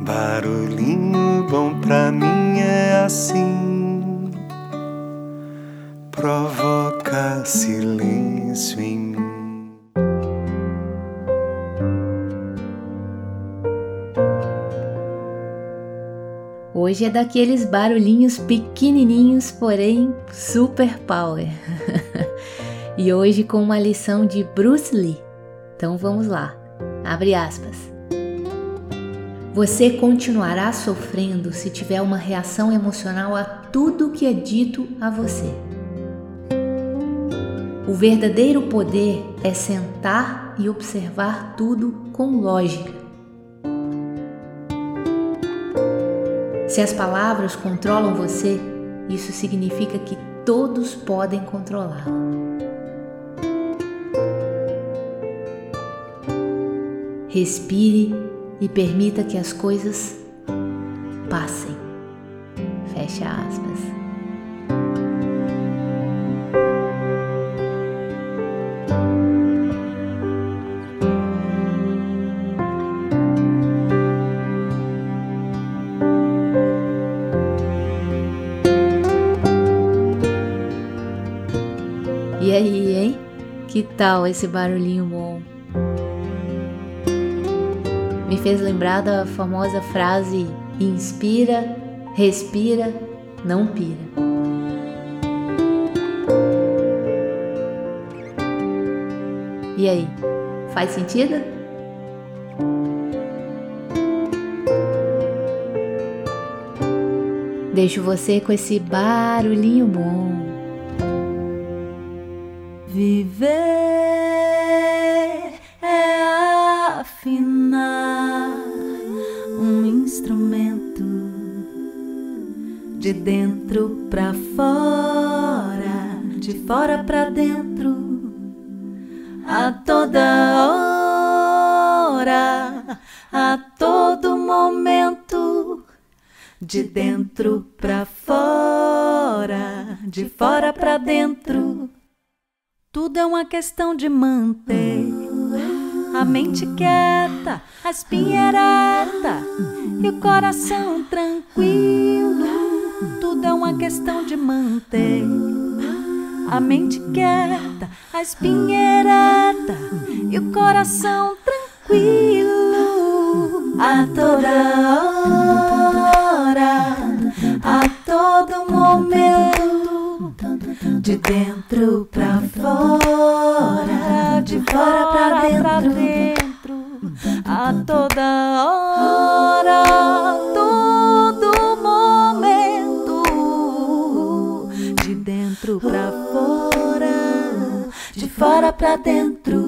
Barulhinho bom pra mim é assim, provoca silêncio em mim. Hoje é daqueles barulhinhos pequenininhos, porém super power. e hoje com uma lição de Bruce Lee. Então vamos lá. Abre aspas. Você continuará sofrendo se tiver uma reação emocional a tudo que é dito a você. O verdadeiro poder é sentar e observar tudo com lógica. Se as palavras controlam você, isso significa que todos podem controlá-la. Respire e permita que as coisas passem. Fecha aspas. E aí, hein? Que tal esse barulhinho bom? Me fez lembrar da famosa frase: inspira, respira, não pira. E aí, faz sentido? Deixo você com esse barulhinho bom. Viver de dentro para fora, de fora para dentro, a toda hora, a todo momento, de dentro para fora, de fora para dentro. Tudo é uma questão de manter a mente quieta, a espinha ereta e o coração tranquilo tudo é uma questão de manter a mente quieta, a espinha ereta e o coração tranquilo a toda hora, a todo momento, de dentro pra fora, de fora pra dentro, a toda hora. Dentro pra fora, de fora pra dentro.